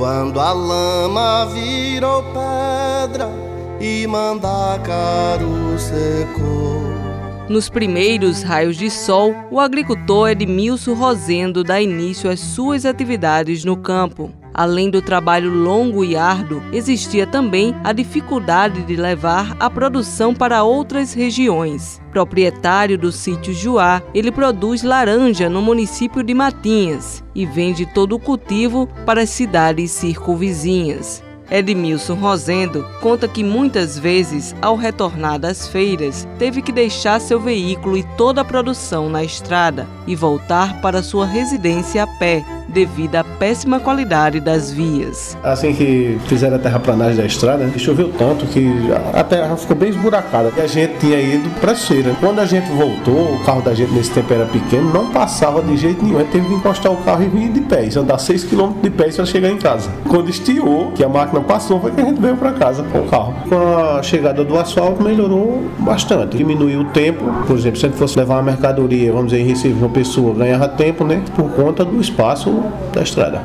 Quando a lama virou pedra e Mandacaru secou. Nos primeiros raios de sol, o agricultor Edmilson Rosendo dá início às suas atividades no campo. Além do trabalho longo e árduo, existia também a dificuldade de levar a produção para outras regiões. Proprietário do sítio Juá, ele produz laranja no município de Matinhas e vende todo o cultivo para as cidades circunvizinhas. Edmilson Rosendo conta que muitas vezes, ao retornar das feiras, teve que deixar seu veículo e toda a produção na estrada e voltar para sua residência a pé, devido à péssima qualidade das vias. Assim que fizeram a terraplanagem da estrada, choveu tanto que a terra ficou bem esburacada. E a gente tinha ido para feira. Quando a gente voltou, o carro da gente nesse tempo era pequeno, não passava de jeito nenhum. A gente teve que encostar o carro e vir de pés, andar 6 km de pés para chegar em casa. Quando estiou, que a máquina passou, foi que a gente veio para casa com o carro. Com a chegada do asfalto, melhorou bastante. Diminuiu o tempo. Por exemplo, se a gente fosse levar uma mercadoria, vamos dizer, em Recife, uma pessoa ganhava tempo, né? Por conta do espaço da estrada.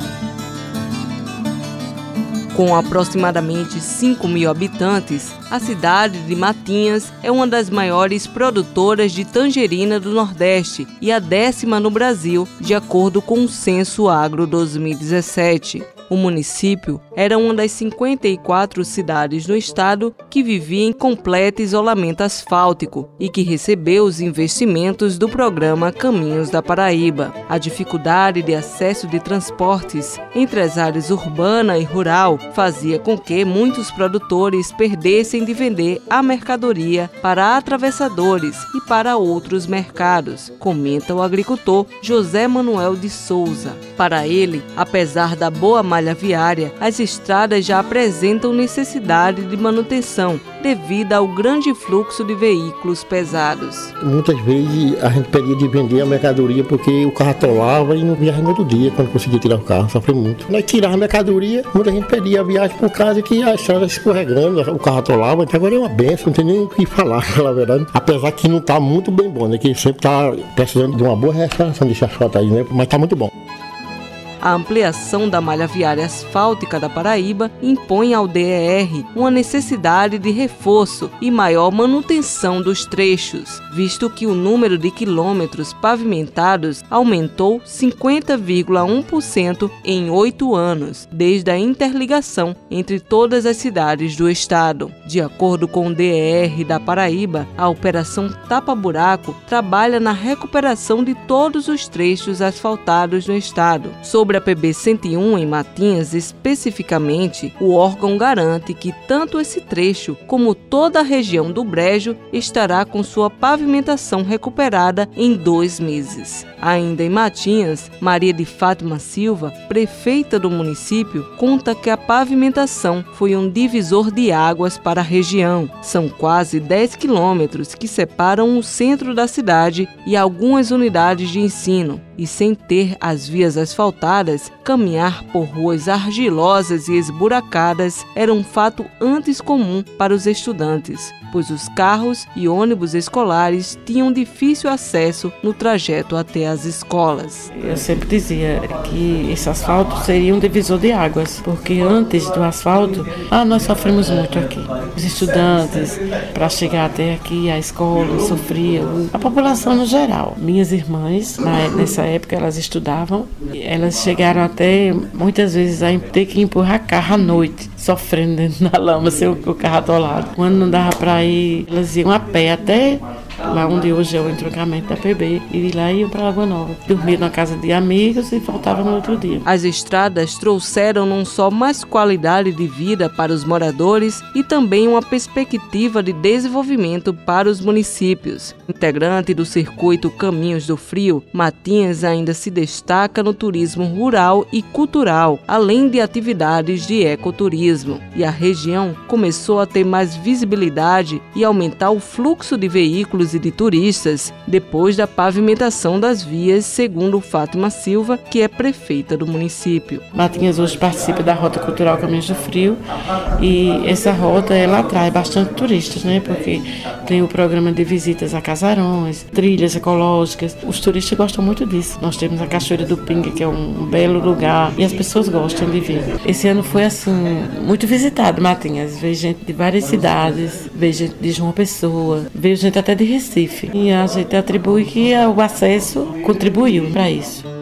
Com aproximadamente 5 mil habitantes, a cidade de Matinhas é uma das maiores produtoras de tangerina do Nordeste e a décima no Brasil, de acordo com o Censo Agro 2017. O município era uma das 54 cidades no estado que vivia em completo isolamento asfáltico e que recebeu os investimentos do programa Caminhos da Paraíba. A dificuldade de acesso de transportes entre as áreas urbana e rural fazia com que muitos produtores perdessem de vender a mercadoria para atravessadores e para outros mercados, comenta o agricultor José Manuel de Souza. Para ele, apesar da boa malha viária, as estradas já apresentam necessidade de manutenção devido ao grande fluxo de veículos pesados. Muitas vezes a gente pedia de vender a mercadoria porque o carro atolava e não viaja no outro dia quando conseguia tirar o carro, sofre muito. Nós tirávamos a mercadoria, muita gente pedia a viagem por causa que a estrada escorregando, o carro atolava, então agora é uma benção, não tem nem o que falar, na verdade. Apesar que não está muito bem bom, né? Que sempre está precisando de uma boa restauração de asfalto aí, né? Mas está muito bom. A ampliação da malha viária asfáltica da Paraíba impõe ao DER uma necessidade de reforço e maior manutenção dos trechos, visto que o número de quilômetros pavimentados aumentou 50,1% em oito anos, desde a interligação entre todas as cidades do estado. De acordo com o DER da Paraíba, a Operação Tapa Buraco trabalha na recuperação de todos os trechos asfaltados no estado. Sobre Sobre a PB 101 em Matinhas, especificamente, o órgão garante que tanto esse trecho como toda a região do Brejo estará com sua pavimentação recuperada em dois meses. Ainda em Matinhas, Maria de Fátima Silva, prefeita do município, conta que a pavimentação foi um divisor de águas para a região. São quase 10 quilômetros que separam o centro da cidade e algumas unidades de ensino e sem ter as vias asfaltadas, caminhar por ruas argilosas e esburacadas era um fato antes comum para os estudantes, pois os carros e ônibus escolares tinham difícil acesso no trajeto até as escolas. Eu sempre dizia que esse asfalto seria um divisor de águas, porque antes do asfalto, ah, nós sofremos muito aqui. Os estudantes, para chegar até aqui, a escola, sofriam, a população no geral. Minhas irmãs, nessa época, elas estudavam, elas chegaram até muitas vezes a ter que empurrar carro à noite, sofrendo dentro da lama, sem o carro atolado. Quando não dava para ir, elas iam a pé até lá onde hoje é o entroncamento da PB, e de lá iam para Lagoa Nova. Dormia na casa de amigos e voltava no outro dia. As estradas trouxeram não só mais qualidade de vida para os moradores e também uma perspectiva de desenvolvimento para os municípios. Integrante do circuito Caminhos do Frio, Matinhas ainda se destaca no turismo rural e cultural, além de atividades de ecoturismo. E a região começou a ter mais visibilidade e aumentar o fluxo de veículos e de turistas depois da pavimentação das vias, segundo Fátima Silva, que é prefeita do município. Matinhas hoje participa da Rota Cultural Caminhos do Frio e essa rota ela atrai bastante turistas, né? Porque tem o programa de visitas a casarões, trilhas ecológicas. Os turistas gostam muito disso. Nós temos a Cachoeira do Pinga, que é um belo lugar e as pessoas gostam de vir. Esse ano foi assim muito visitado, Matinhas. Veio gente de várias cidades, veio gente de João Pessoa, veio gente até de Recife. E a gente atribui que o acesso contribuiu para isso.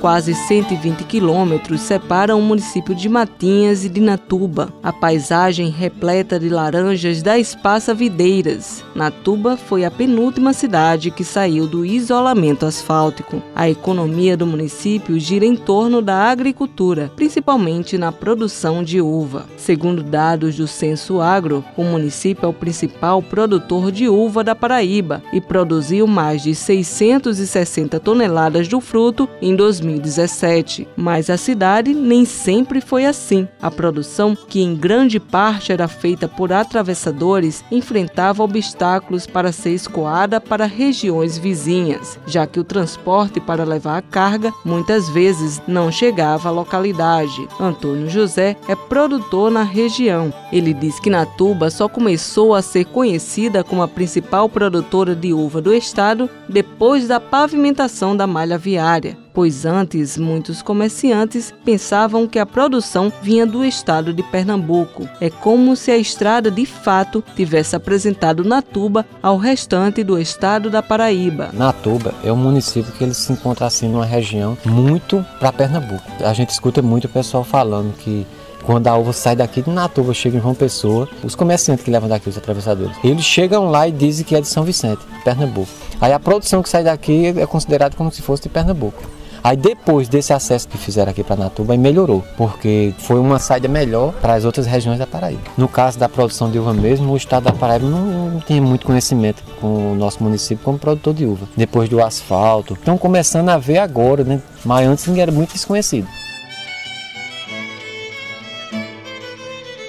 Quase 120 quilômetros separam o município de Matinhas e de Natuba. A paisagem repleta de laranjas da Espaça Videiras. Natuba foi a penúltima cidade que saiu do isolamento asfáltico. A economia do município gira em torno da agricultura, principalmente na produção de uva. Segundo dados do Censo Agro, o município é o principal produtor de uva da Paraíba e produziu mais de 660 toneladas do fruto em 2020. 2017, mas a cidade nem sempre foi assim. A produção, que em grande parte era feita por atravessadores, enfrentava obstáculos para ser escoada para regiões vizinhas, já que o transporte para levar a carga muitas vezes não chegava à localidade. Antônio José é produtor na região. Ele diz que Natuba só começou a ser conhecida como a principal produtora de uva do estado depois da pavimentação da malha viária pois antes muitos comerciantes pensavam que a produção vinha do estado de Pernambuco. É como se a estrada de fato tivesse apresentado Natuba ao restante do estado da Paraíba. Natuba é um município que ele se encontra assim numa região muito para Pernambuco. A gente escuta muito o pessoal falando que quando a uva sai daqui de Natuba, chega em João Pessoa, os comerciantes que levam daqui, os atravessadores, eles chegam lá e dizem que é de São Vicente, Pernambuco. Aí a produção que sai daqui é considerada como se fosse de Pernambuco. Aí depois desse acesso que fizeram aqui para Natuba, melhorou, porque foi uma saída melhor para as outras regiões da Paraíba. No caso da produção de uva mesmo, o estado da Paraíba não, não tinha muito conhecimento com o nosso município como produtor de uva. Depois do asfalto, estão começando a ver agora, né? Mas antes era muito desconhecido.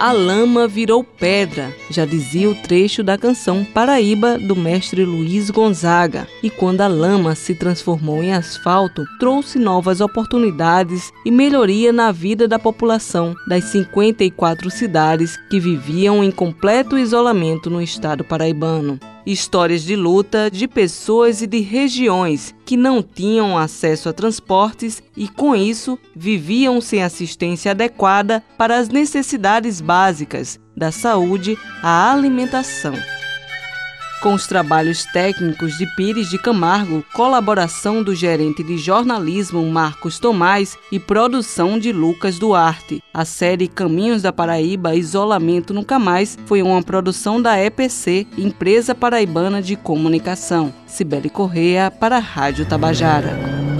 A lama virou pedra, já dizia o trecho da canção Paraíba do mestre Luiz Gonzaga. E quando a lama se transformou em asfalto, trouxe novas oportunidades e melhoria na vida da população das 54 cidades que viviam em completo isolamento no estado paraibano histórias de luta de pessoas e de regiões que não tinham acesso a transportes e, com isso, viviam sem assistência adequada para as necessidades básicas da saúde à alimentação com os trabalhos técnicos de Pires de Camargo, colaboração do gerente de jornalismo Marcos Tomás e produção de Lucas Duarte. A série Caminhos da Paraíba Isolamento Nunca Mais foi uma produção da EPC, Empresa Paraibana de Comunicação. Cibele Correia para a Rádio Tabajara.